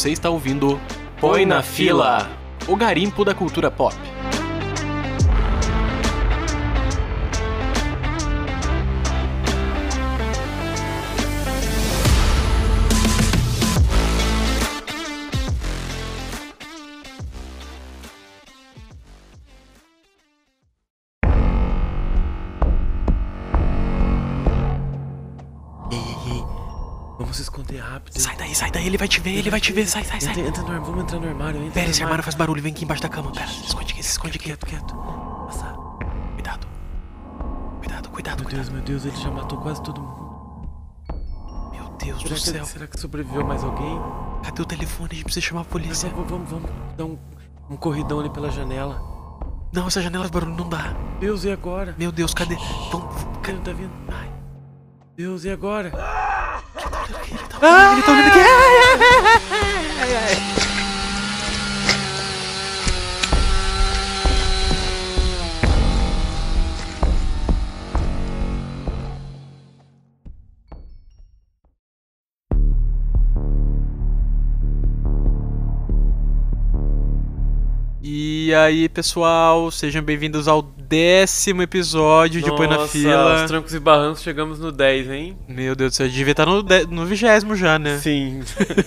Você está ouvindo Põe na Fila, o garimpo da cultura pop. Ele vai te ver, ele vai te ver, sai, sai, sai. Entra, entra no armário, vamos entrar no armário. Entra Pera, no esse armário faz barulho, vem aqui embaixo da cama, pera. Se esconde aqui, se esconde aqui. Quieto, quieto. Passa. Cuidado. Cuidado, cuidado, Meu cuidado. Deus, meu Deus, ele já matou quase todo mundo. Meu Deus do Será céu. que, será que sobreviveu mais alguém? Cadê o telefone? A gente precisa chamar a polícia. Vamos, vamos, vamos dar um, um corridão ali pela janela. Não, essa janela faz barulho, não dá. Deus, e agora? Meu Deus, cadê? Vamos, Cadê? Não tá vindo? Ai. Deus, e agora? Ele tá olhando aqui. Ai, ai, ai, ai. E aí, pessoal, sejam bem-vindos ao décimo episódio de Põe na Nossa, Fila. Os trancos e barrancos chegamos no 10, hein? Meu Deus do céu, devia estar no, dé- no vigésimo já, né? Sim.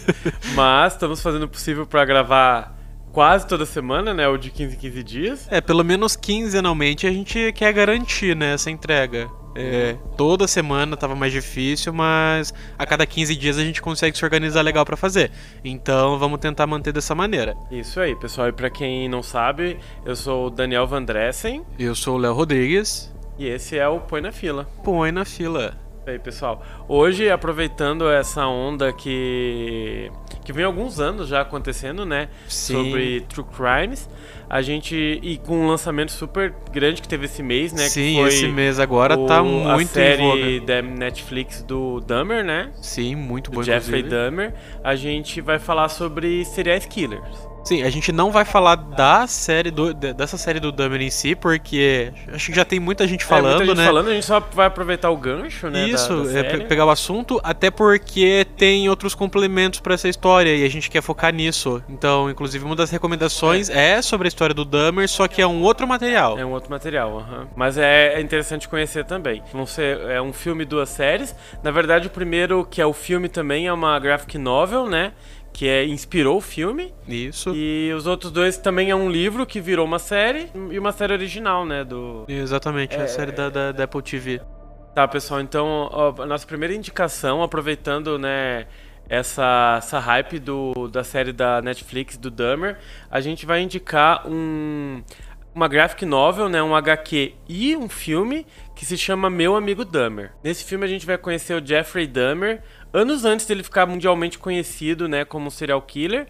Mas estamos fazendo o possível pra gravar quase toda semana, né? O de 15 em 15 dias. É, pelo menos quinzenalmente a gente quer garantir, né, essa entrega. É, toda semana tava mais difícil, mas a cada 15 dias a gente consegue se organizar legal pra fazer. Então vamos tentar manter dessa maneira. Isso aí, pessoal. E pra quem não sabe, eu sou o Daniel Van Dressen Eu sou o Léo Rodrigues. e esse é o Põe na Fila. Põe na fila. E aí, pessoal. Hoje, aproveitando essa onda que que vem alguns anos já acontecendo, né? Sim. Sobre true crimes. A gente e com um lançamento super grande que teve esse mês, né? Sim, que foi esse mês agora tá o- muito a série da Netflix do Dahmer, né? Sim, muito Do bom. Jeffrey inclusive. Dahmer. A gente vai falar sobre serial killers. Sim, a gente não vai falar da série do, de- dessa série do Dahmer em si, porque acho que já tem muita gente é, falando, muita gente né? falando, a gente só vai aproveitar o gancho, né? da- Isso, da é pe- série. pegar o assunto, até porque tem outros complementos pra essa história e a gente quer focar nisso. Então, inclusive, uma das recomendações é, sobre a história do Dahmer, só que é um outro material. É um outro material, aham. Mas é, é interessante conhecer também. Vão ser é um filme e duas séries. Na verdade, o primeiro, que é o filme também, é uma graphic novel, né? Que é, inspirou o filme. Isso. E os outros dois também é um livro que virou uma série. E uma série original, né? Do... Exatamente, é É- a série da, da, da Apple TV. Tá, pessoal, então ó, a nossa primeira indicação, aproveitando, né, essa, essa hype do, da série da Netflix, do Dahmer, a gente vai indicar um, uma graphic novel, né, um HQ e um filme que se chama Meu Amigo Dahmer. Nesse filme a gente vai conhecer o Jeffrey Dahmer, anos antes dele ficar mundialmente conhecido, né, como serial killer,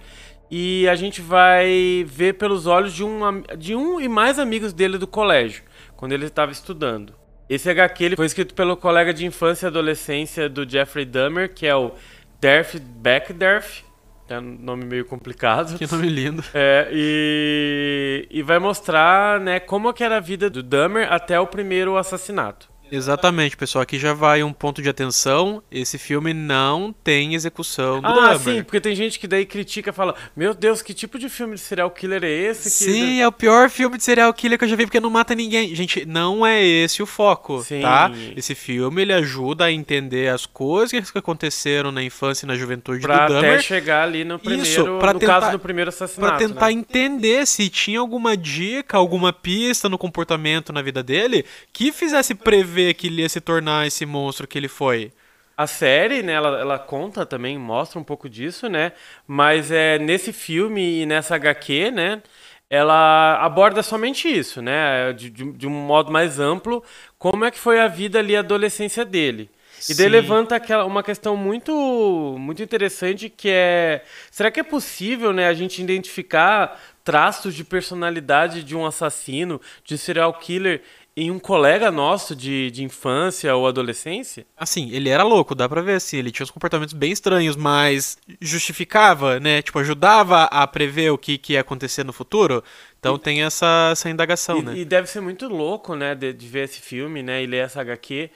e a gente vai ver pelos olhos de um, de um e mais amigos dele do colégio, quando ele estava estudando. Esse HQ ele foi escrito pelo colega de infância e adolescência do Jeffrey Dahmer, que é o Derf Backderf. É um nome meio complicado. Que nome lindo. É, e, e vai mostrar né, como que era a vida do Dahmer até o primeiro assassinato. Exatamente, pessoal. Aqui já vai um ponto de atenção. Esse filme não tem execução do Ah, Dahmer. sim, porque tem gente que daí critica e fala: Meu Deus, que tipo de filme de serial killer é esse? Que... Sim, é o pior filme de serial killer que eu já vi porque não mata ninguém. Gente, não é esse o foco, Sim. tá? Esse filme ele ajuda a entender as coisas que aconteceram na infância e na juventude Pra do até Dahmer chegar ali no primeiro, pra no tentar- caso do primeiro assassinato. Pra tentar né? entender se tinha alguma dica, alguma pista no comportamento na vida dele que fizesse prever que ele ia se tornar esse monstro que ele foi. A série, né, ela, ela conta também, mostra um pouco disso, né? Mas é nesse filme e nessa HQ, né? Ela aborda somente isso, né? De, de, de um modo mais amplo, como é que foi a vida ali, a adolescência dele. E daí Sim. levanta aquela, uma questão muito, muito interessante que é... Será que é possível, né, a gente identificar traços de personalidade de um assassino, de um serial killer em um colega nosso de, de infância ou adolescência? Assim, ele era louco, dá pra ver assim, ele tinha uns comportamentos bem estranhos, mas justificava, né? Tipo, ajudava a prever o que, que ia acontecer no futuro. Então tem essa, essa indagação, e, né? e deve ser muito louco, né, de, de ver esse filme, né, e ler essa HQ,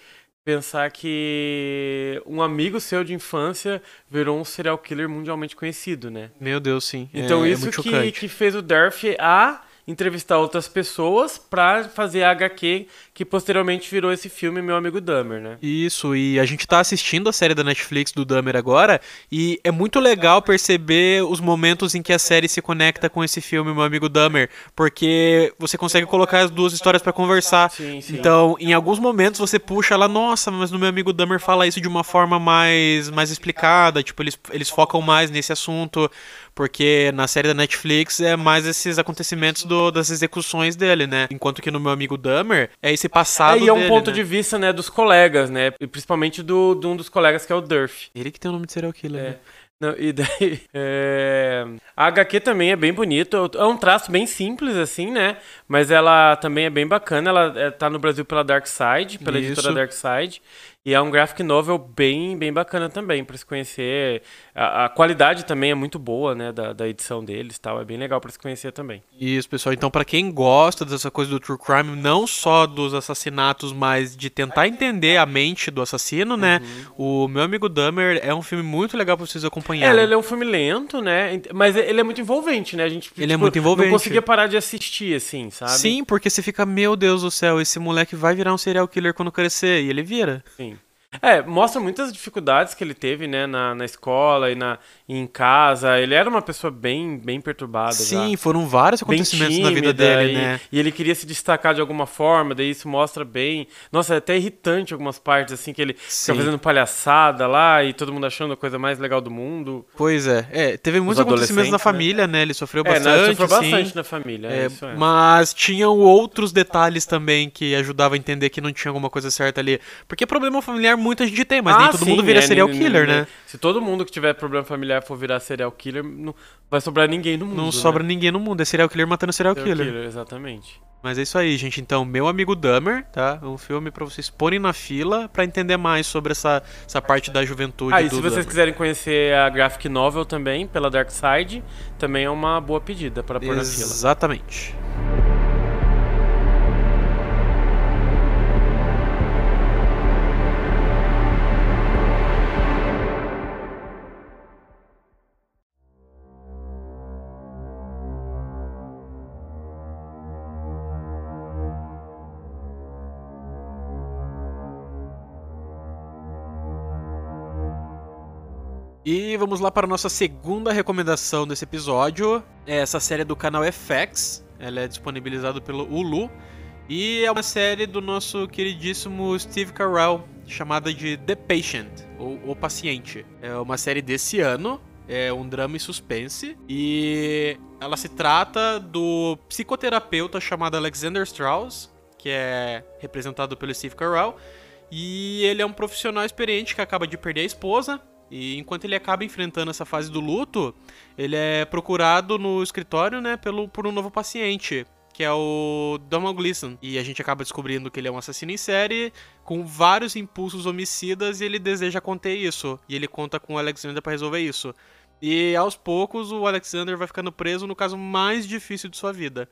pensar que um amigo seu de infância virou um serial killer mundialmente conhecido, né? Meu Deus, sim. Então é, isso é que, que fez o Durf a entrevistar outras pessoas para fazer a HQ que posteriormente virou esse filme Meu Amigo Dahmer, né? Isso, e a gente tá assistindo a série da Netflix do Dahmer agora, e é muito legal perceber os momentos em que a série se conecta com esse filme Meu Amigo Dahmer, porque você consegue colocar as duas histórias para conversar. Sim, sim. Então, em alguns momentos você puxa lá, nossa, mas no Meu Amigo Dahmer fala isso de uma forma mais mais explicada, tipo, eles eles focam mais nesse assunto. Porque na série da Netflix é mais esses acontecimentos do, das execuções dele, né? Enquanto que no meu amigo Dahmer é esse passado É, e é um dele, ponto né? de vista, né, dos colegas, né? E principalmente do, de um dos colegas que é o Durf. Ele que tem o nome de serial killer, É. né? Não, e daí. é, A HQ também é bem bonito. É um traço bem simples, assim, né? Mas ela também é bem bacana. Ela é, tá no Brasil pela Dark Side, pela Isso. editora Dark Side. E é um graphic novel bem, bem bacana também, pra se conhecer. A, a qualidade também é muito boa, né? Da, da edição deles e tal. É bem legal pra se conhecer também. Isso, pessoal. Então, pra quem gosta dessa coisa do true crime, não só dos assassinatos, mas de tentar entender a mente do assassino, né? Uhum. O meu amigo Dahmer é um filme muito legal pra vocês É, acompanharem. ele é um filme lento, né? Mas ele é muito envolvente, né? A gente Ele é muito envolvente. não conseguia parar de assistir, assim, sabe? Sim, porque você fica, meu Deus do céu, esse moleque vai virar um serial killer quando crescer. E ele vira. Sim. É, mostra muitas dificuldades que ele teve, né, na, na escola e na, e em casa. Ele era uma pessoa bem, bem perturbada. Sim, já. foram vários acontecimentos na vida tímida, dele, e, né? E ele queria se destacar de alguma forma, daí isso mostra bem. Nossa, é até irritante algumas partes, assim, que ele Sim. fica fazendo palhaçada lá e todo mundo achando a coisa mais legal do mundo. Pois é. É, teve muitos acontecimentos na adolescentes, família, né? Ele sofreu é, bastante, né, sofreu sim. bastante na família. É, É, isso é. Mas tinham outros detalhes também que ajudavam a entender que não tinha alguma coisa certa ali. Porque problema familiar muita gente tem, mas nem Ah, todo sim, mundo vira é, serial nem- killer, nem- né? Se todo mundo que tiver problema familiar for virar serial killer, não vai sobrar ninguém no mundo. Não né? sobra ninguém no mundo. É serial killer matando serial serial killer. killer, exatamente. Mas é isso aí, gente. Então, Meu Amigo Dahmer, tá? Um filme pra vocês porem na fila pra entender mais sobre essa, essa parte da juventude Ah, e se vocês Dahmer. quiserem conhecer a graphic novel também, pela Dark Side, também é uma boa pedida para pôr na fila. Exatamente. E vamos lá para a nossa segunda recomendação desse episódio. É essa série do canal FX. Ela é disponibilizada pelo Hulu. E é uma série do nosso queridíssimo Steve Carell, chamada de The Patient, ou O Paciente. É uma série desse ano, é um drama e suspense. E ela se trata do psicoterapeuta chamado Alexander Strauss, que é representado pelo Steve Carell. E ele é um profissional experiente que acaba de perder a esposa. E enquanto ele acaba enfrentando essa fase do luto, ele é procurado no escritório, né, pelo, por um novo paciente, que é o Donald Gleason. E a gente acaba descobrindo que ele é um assassino em série, com vários impulsos homicidas, e ele deseja conter isso. E ele conta com o Alexander pra resolver isso. E aos poucos o Alexander vai ficando preso no caso mais difícil de sua vida.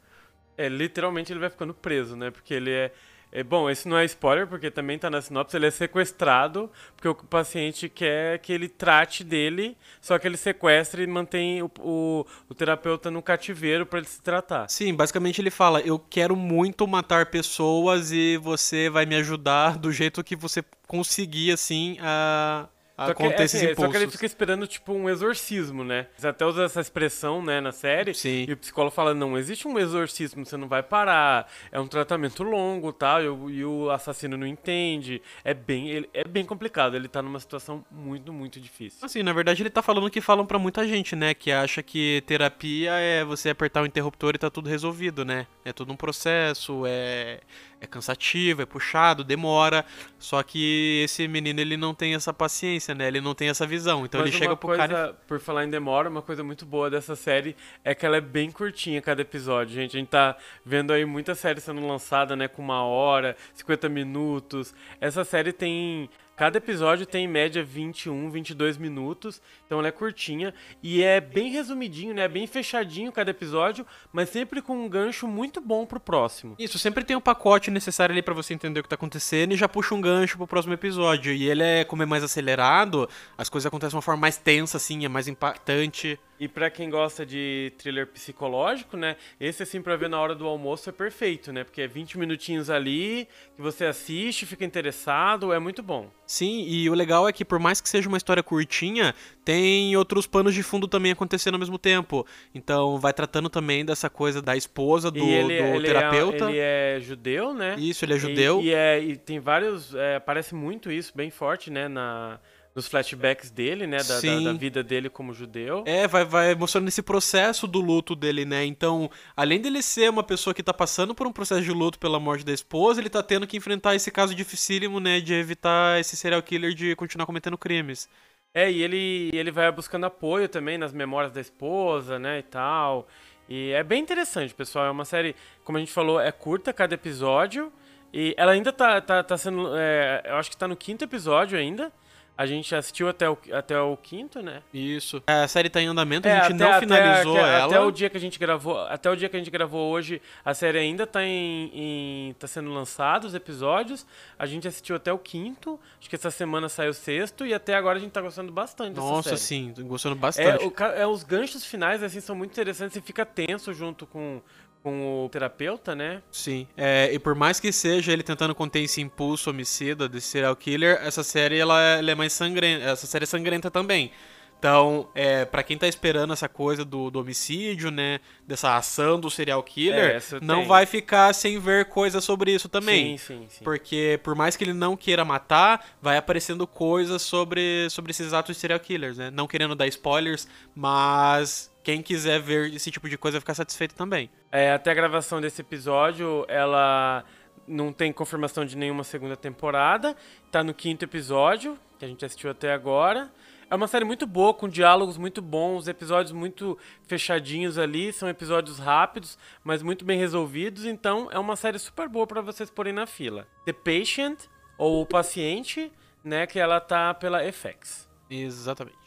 É, literalmente ele vai ficando preso, né? Porque ele é. É, bom, esse não é spoiler, porque também tá na sinopse, ele é sequestrado, porque o paciente quer que ele trate dele, só que ele sequestra e mantém o, o, o terapeuta no cativeiro pra ele se tratar. Sim, basicamente ele fala: Eu quero muito matar pessoas e você vai me ajudar do jeito que você conseguir, assim, a, a Só que, conter é, assim, impulsos. só que ele fica esperando, tipo, um exorcismo, né? Eles até usam essa expressão, né, na série. Sim. E o psicólogo fala, não, existe um exorcismo, você não vai parar. É um tratamento longo, tal, e o, e o assassino não entende. É bem, ele- é bem complicado, ele tá numa situação muito, muito difícil. Assim, na verdade ele tá falando o que falam pra muita gente, né? Que acha que terapia é você apertar o interruptor e tá tudo resolvido, né? É todo um processo, é, é cansativo, é puxado, demora. Só que esse menino, ele não tem essa paciência, né? Ele não tem essa visão. Então Mas ele chega pro coisa, cara e por falar em demora, uma coisa muito boa dessa série é que ela é bem curtinha cada episódio, gente. A gente tá vendo aí muita série sendo lançada, né, com uma hora, 50 minutos. Essa série tem Cada episódio tem em média 21, 22 minutos, então ela é curtinha e é bem resumidinho, né? Bem fechadinho cada episódio, mas sempre com um gancho muito bom pro próximo. Isso, sempre tem um pacote necessário ali para você entender o que tá acontecendo e já puxa um gancho pro próximo episódio. E ele é, como é mais acelerado, as coisas acontecem de uma forma mais tensa, assim, é mais impactante. E para quem gosta de thriller psicológico, né? Esse assim para ver na hora do almoço é perfeito, né? Porque é 20 minutinhos ali que você assiste, fica interessado, é muito bom. Sim, e o legal é que por mais que seja uma história curtinha, tem outros panos de fundo também acontecendo ao mesmo tempo. Então vai tratando também dessa coisa da esposa do, ele, do ele terapeuta. É, ele é judeu, né? Isso, ele é judeu. E, e, é, e tem vários. É, aparece muito isso, bem forte, né? Na, nos flashbacks dele, né? Da, da, da, vida dele como judeu. É, vai, vai mostrando esse processo do luto dele, né? Então, além dele ser uma pessoa que tá passando por um processo de luto pela morte da esposa, ele tá tendo que enfrentar esse caso dificílimo, né? De evitar esse serial killer de continuar cometendo crimes. É, e ele, ele vai buscando apoio também nas memórias da esposa, né? E tal. E é bem interessante, pessoal. É uma série, como a gente falou, é curta cada episódio. E ela ainda tá, tá, tá sendo. É, eu acho que tá no quinto episódio ainda. A gente assistiu até o, até o quinto, né? Isso. A série tá em andamento, é, a gente até, não finalizou até, ela. Até o dia que a gente gravou, até o dia que a gente gravou hoje, a série ainda tá em, em tá sendo lançada os episódios. A gente assistiu até o quinto. Acho que essa semana saiu o sexto e até agora a gente tá gostando bastante Nossa, sim, gostando bastante. É, o, é, os ganchos finais assim são muito interessantes e fica tenso junto com com o terapeuta, né? Sim. É, e por mais que seja ele tentando conter esse impulso homicida desse serial killer, essa série ela, ela é mais sangrenta. Essa série é sangrenta também. Então, é, para quem tá esperando essa coisa do, do, homicídio, né? Dessa ação do serial killer, é, não tem. vai ficar sem ver coisas sobre isso também. Sim, sim, sim. Porque por mais que ele não queira matar, vai aparecendo coisas sobre, sobre esses atos de serial killers, né? Não querendo dar spoilers, mas quem quiser ver esse tipo de coisa vai ficar satisfeito também. É, até a gravação desse episódio, ela não tem confirmação de nenhuma segunda temporada. Tá no quinto episódio, que a gente assistiu até agora. É uma série muito boa, com diálogos muito bons, episódios muito fechadinhos ali, são episódios rápidos, mas muito bem resolvidos, então é uma série super boa para vocês porem na fila. The Patient, ou O Paciente, né, que ela tá pela FX. Exatamente.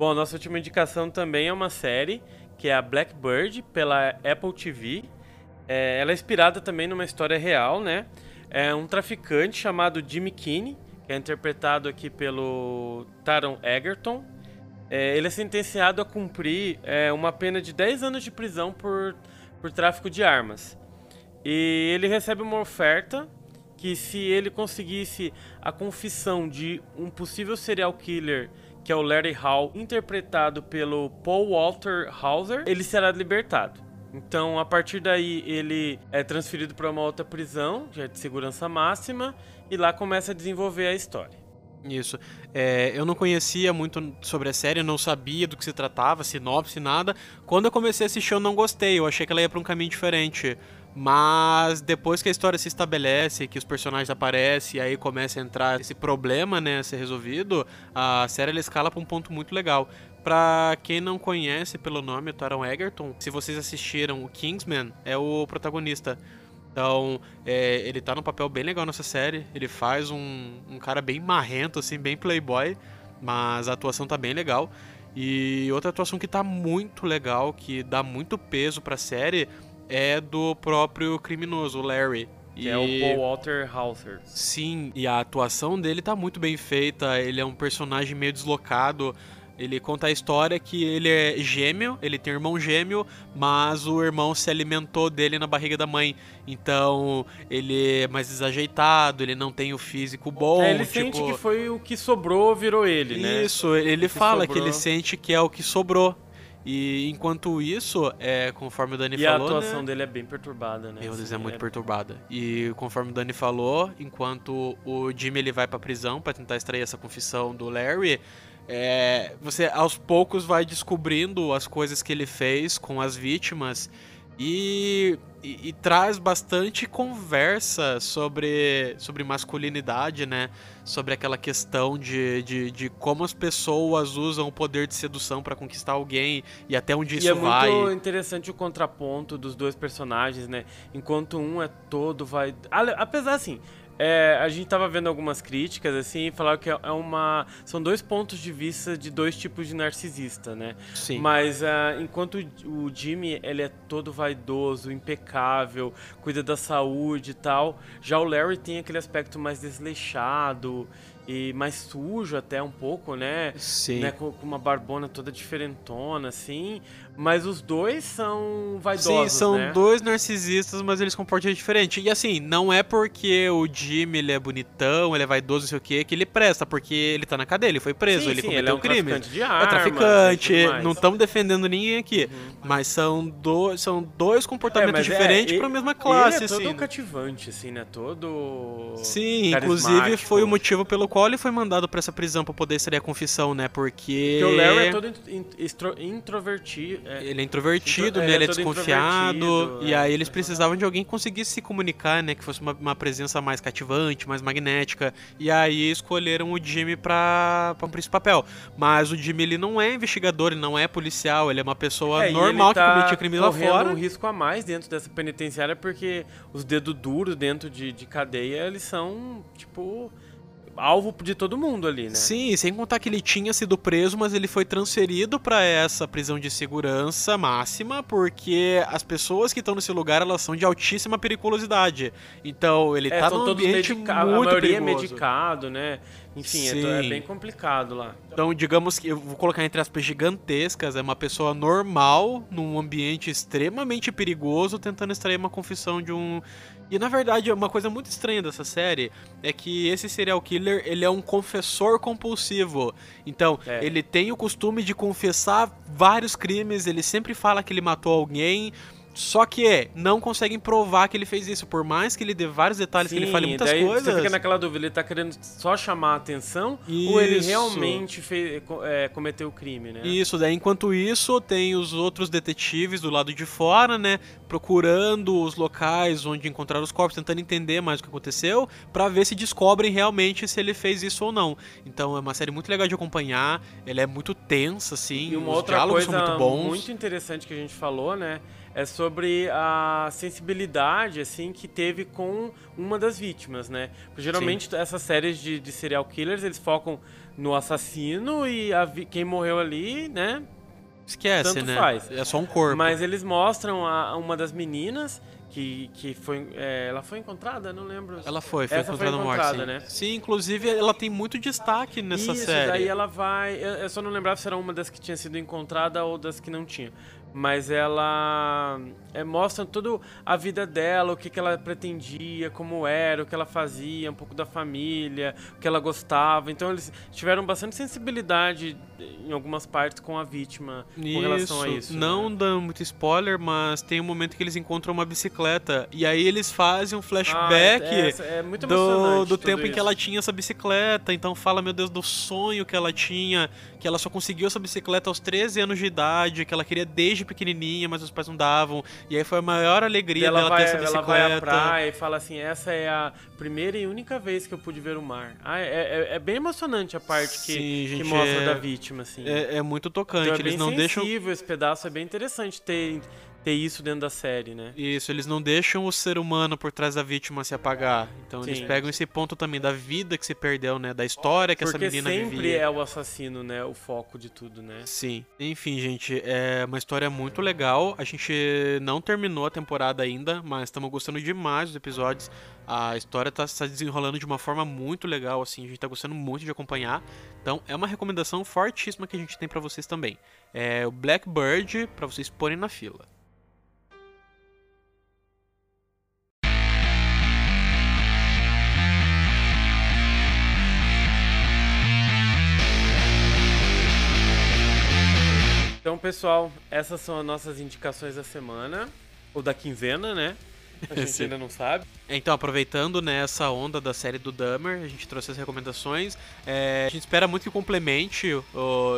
Bom, nossa última indicação também é uma série, que é a Blackbird, pela Apple TV. É, ela é inspirada também numa história real, né? É um traficante chamado Jimmy Kinney, que é interpretado aqui pelo Taron Egerton. É, ele é sentenciado a cumprir é, uma pena de 10 anos de prisão por, por tráfico de armas. E ele recebe uma oferta que se ele conseguisse a confissão de um possível serial killer que é o Larry Hall, interpretado pelo Paul Walter Hauser, ele será libertado. Então, a partir daí, ele é transferido para uma outra prisão, já de segurança máxima, e lá começa a desenvolver a história. Isso. É, eu não conhecia muito sobre a série, não sabia do que se tratava, sinopse, nada. Quando eu comecei a assistir, eu não gostei. Eu achei que ela ia para um caminho diferente. Mas depois que a história se estabelece, que os personagens aparecem e aí começa a entrar esse problema, né, a ser resolvido, a série ela escala para um ponto muito legal. Pra quem não conhece pelo nome, o Taron Egerton, se vocês assistiram o Kingsman, é o protagonista. Então, é, ele tá num papel bem legal nessa série. Ele faz um, um cara bem marrento, assim, bem playboy, mas a atuação tá bem legal. E outra atuação que tá muito legal, que dá muito peso pra série, é do próprio criminoso, o Larry. Que e... é o Paul Walter Hauser. Sim, e a atuação dele tá muito bem feita. Ele é um personagem meio deslocado. Ele conta a história que ele é gêmeo, ele tem um irmão gêmeo, mas o irmão se alimentou dele na barriga da mãe. Então ele é mais desajeitado, ele não tem o físico bom. É, ele tipo... sente que foi o que sobrou, virou ele, né? Isso, ele fala que, que ele sente que é o que sobrou. E enquanto isso, é, conforme o Dani e falou. E a atuação né? dele é bem perturbada, né? Meu Deus, assim, é muito é... perturbada. E conforme o Dani falou, enquanto o Jimmy ele vai pra prisão para tentar extrair essa confissão do Larry, é, você aos poucos vai descobrindo as coisas que ele fez com as vítimas e, e, e, traz bastante conversa sobre, sobre masculinidade, né? Sobre aquela questão de, de, de como as pessoas usam o poder de sedução para conquistar alguém e até onde isso vai. E é muito interessante o contraponto dos dois personagens, né? Enquanto um é todo vai. Apesar assim, é, a gente tava vendo algumas críticas, assim, e falaram que é uma. São dois pontos de vista de dois tipos de narcisista, né? Sim. Mas uh, enquanto o Jimmy ele é todo vaidoso, impecável, cuida da saúde e tal, já o Larry tem aquele aspecto mais desleixado e mais sujo até um pouco, né? Sim. Né? Com, com, uma barbona toda diferentona, assim. Mas os dois são vaidosos, Sim, são né? dois narcisistas, mas eles comportam diferente. E assim, não é porque o Jimmy ele é bonitão, ele é vaidoso, não sei o que, que ele presta, porque ele tá na cadeia, ele foi preso, sim, ele sim, cometeu ele é um crime. Traficante de armas, é traficante, não estamos defendendo ninguém aqui. Uhum. Mas são, do, são dois comportamentos é, diferentes é, para a mesma classe. Ele é todo assim. cativante, assim, né? Todo. Sim, inclusive foi o motivo pelo qual ele foi mandado para essa prisão para poder extrair a confissão, né? Porque. Porque o Larry é todo introvertido. É... Ele é introvertido, é, né? Ele é, é desconfiado. E aí é. eles precisavam de alguém que conseguisse se comunicar, né? Que fosse uma, uma, presença mais cativante, mais magnética. E aí escolheram o Jimmy pra, pra cumprir esse papel. Mas o Jimmy, ele não é investigador, ele não é policial, ele é uma pessoa é, normal tá que cometia crime lá fora. um risco a mais dentro dessa penitenciária, porque os dedos duros dentro de, de cadeia, eles são, tipo alvo de todo mundo ali, né? Sim, sem contar que ele tinha sido preso, mas ele foi transferido para essa prisão de segurança máxima, porque as pessoas que estão nesse lugar, elas são de altíssima periculosidade. Então, ele é, tá num ambiente muito a maioria perigoso. é medicado, né? Enfim, é, é, bem complicado lá. Então, digamos que eu vou colocar entre aspas gigantescas, é uma pessoa normal num ambiente extremamente perigoso tentando extrair uma confissão de um e na verdade, uma coisa muito estranha dessa série é que esse serial killer, ele é um confessor compulsivo. Então, é. ele tem o costume de confessar vários crimes, ele sempre fala que ele matou alguém, só que não conseguem provar que ele fez isso, por mais que ele dê vários detalhes, Sim, que ele fale muitas daí coisas. Você fica naquela dúvida, ele tá querendo só chamar a atenção isso. ou ele realmente fez, é, cometeu o crime, né? Isso, daí enquanto isso, tem os outros detetives do lado de fora, né? Procurando os locais onde encontrar os corpos, tentando entender mais o que aconteceu, para ver se descobrem realmente se ele fez isso ou não. Então é uma série muito legal de acompanhar, ela é muito tensa, assim, e uma os outra diálogos coisa são muito bons. muito interessante que a gente falou, né? É sobre a sensibilidade assim que teve com uma das vítimas, né? Porque geralmente Sim. essas séries de, de, serial killers eles focam no assassino e a, quem morreu ali, né? Esquece, Tanto né? Faz. É só um corpo. Mas eles mostram a, uma das meninas que, que foi. É, ela foi encontrada? Não lembro. Ela foi, foi Essa encontrada foi. Sim. né? sim, inclusive ela tem muito destaque nessa Isso, série. daí ela vai. Eu, eu só não lembrava se era uma das que tinha sido encontrada ou das que não tinha. Mas ela é, mostra toda a vida dela, o que, que ela pretendia, como era, o que ela fazia, um pouco da família, o que ela gostava. Então eles tiveram bastante sensibilidade em algumas partes com a vítima isso, com relação a isso. Não né? dá muito spoiler, mas tem um momento que eles encontram uma bicicleta e aí eles fazem um Ah, flashback é, é muito do, do tempo em isso. que ela tinha essa bicicleta. Então fala, meu Deus, do sonho que ela tinha, que ela só conseguiu essa bicicleta aos 13 anos de idade, que ela queria desde pequenininha, mas os pais não davam. E aí foi a maior alegria ela dela vai, ter essa bicicleta. Ela vai à praia e fala assim: essa é a primeira e única vez que eu pude ver o mar. Ah, é, é, é bem emocionante a parte que, Sim, gente, que mostra é- da vítima, assim. É, é muito tocante. Então é eles bem não deixam. sensível esse pedaço, é bem interessante ter, ter isso dentro da série, né? Isso, eles não deixam o ser humano por trás da vítima se apagar. Então eles Sim. pegam esse ponto também da vida que se perdeu, né? Da história que Porque essa menina sempre vivia. é o assassino, né? O foco de tudo, né? Sim. Enfim, gente, é uma história muito legal. A gente não terminou a temporada ainda, mas estamos gostando demais dos episódios. A história tá se desenrolando de uma forma muito legal, assim. A gente tá gostando muito de acompanhar. Então, é uma recomendação fortíssima que a gente tem pra vocês também. É o Blackbird pra vocês porem na fila. Pessoal, essas são as nossas indicações da semana. Ou da quinzena, né? A gente Sim. ainda não sabe. Então, aproveitando nessa onda da série do Dahmer, a gente trouxe as recomendações. É, a gente espera muito que complemente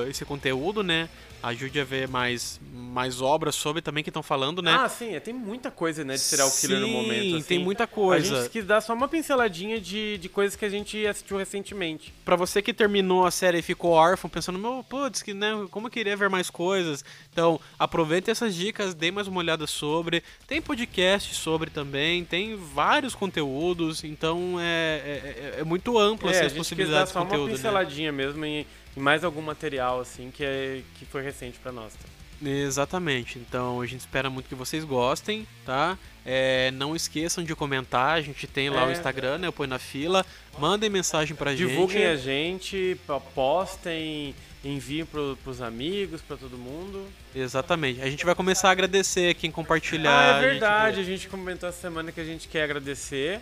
esse conteúdo, né? Ajude a ver mais, mais obras sobre também que estão falando, né? Ah, sim, é, tem muita coisa, né, de serial killer no Sim, momento. assim. tem muita A coisa. gente quis dar só uma pinceladinha de, de coisas que a gente assistiu recentemente. Pra você que terminou a série e ficou órfão, pensando, meu, putz, que, né, como eu queria ver mais coisas. Então, aproveite essas dicas, dê mais uma olhada sobre. Tem podcast sobre também, tem vários conteúdos, então é, é, é muito amplo É, assim, a as gente possibilidades de só uma conteúdo. né? pinceladinha mesmo em, em mais algum material, assim, que, é, que foi recente pra nós. tá? Exatamente. Então a gente espera muito que vocês gostem, tá? É, não esqueçam de comentar, a gente tem lá É. o Instagram, né? Eu ponho na fila. Mandem mensagem pra Divulguem a gente. gente, pa- postem, enviem pro, pros amigos, pra todo mundo. Exatamente. A gente vai começar a agradecer quem compartilhar. Ah, a é gente verdade, vê. a gente comentou essa semana que a gente quer agradecer.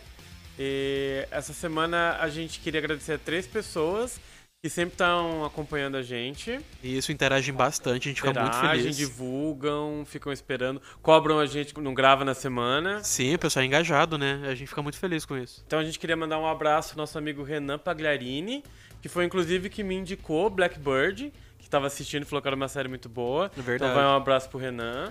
E essa semana a gente queria agradecer a três pessoas que sempre estão acompanhando a gente. E Isso interagem bastante, a gente fica muito Interagem, feliz. divulgam, ficam esperando, cobram a gente, não grava na semana. Sim, o pessoal é engajado, né? A gente fica muito feliz com isso. Então a gente queria mandar um abraço ao nosso amigo Renan Pagliarini, que foi inclusive que me indicou Blackbird, que estava assistindo e falou que era uma série muito boa. É verdade. Então vai um abraço pro Renan.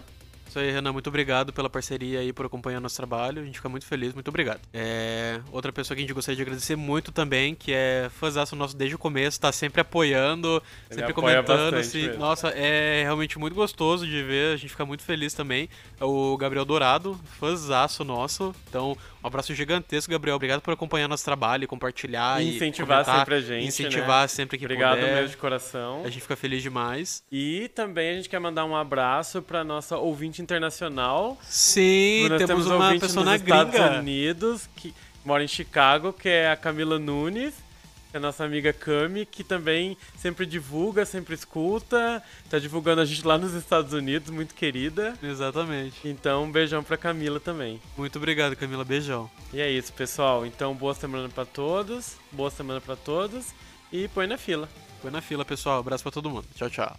Isso aí, Renan, muito obrigado pela parceria aí, por acompanhar nosso trabalho. A gente fica muito feliz, muito obrigado. É, outra pessoa que a gente gostaria de agradecer muito também, que é fãzaço nosso desde o começo, tá sempre apoiando, Ele sempre apoia comentando. Assim, mesmo. nossa, é realmente muito gostoso de ver, a gente fica muito feliz também. É o Gabriel Dourado, fãzaço nosso. Então, um abraço gigantesco, Gabriel. Obrigado por acompanhar nosso trabalho, compartilhar E e incentivar comentar, sempre a gente, Incentivar né? sempre que Obrigado puder. mesmo de coração. A gente fica feliz demais. E também a gente quer mandar um abraço para nossa ouvinte internacional. Sim, Nós temos um uma ouvinte pessoa nos na Estados gringa. Unidos que mora em Chicago, que é a Camila Nunes, que é a nossa amiga Cami, que também sempre divulga, sempre escuta, tá divulgando a gente lá nos Estados Unidos, muito querida. Exatamente. Então, um beijão pra Camila também. Muito obrigado, Camila. Beijão. E é isso, pessoal. Então, boa semana pra todos, boa semana pra todos e põe na fila. Põe na fila, pessoal. Abraço pra todo mundo. Tchau, tchau.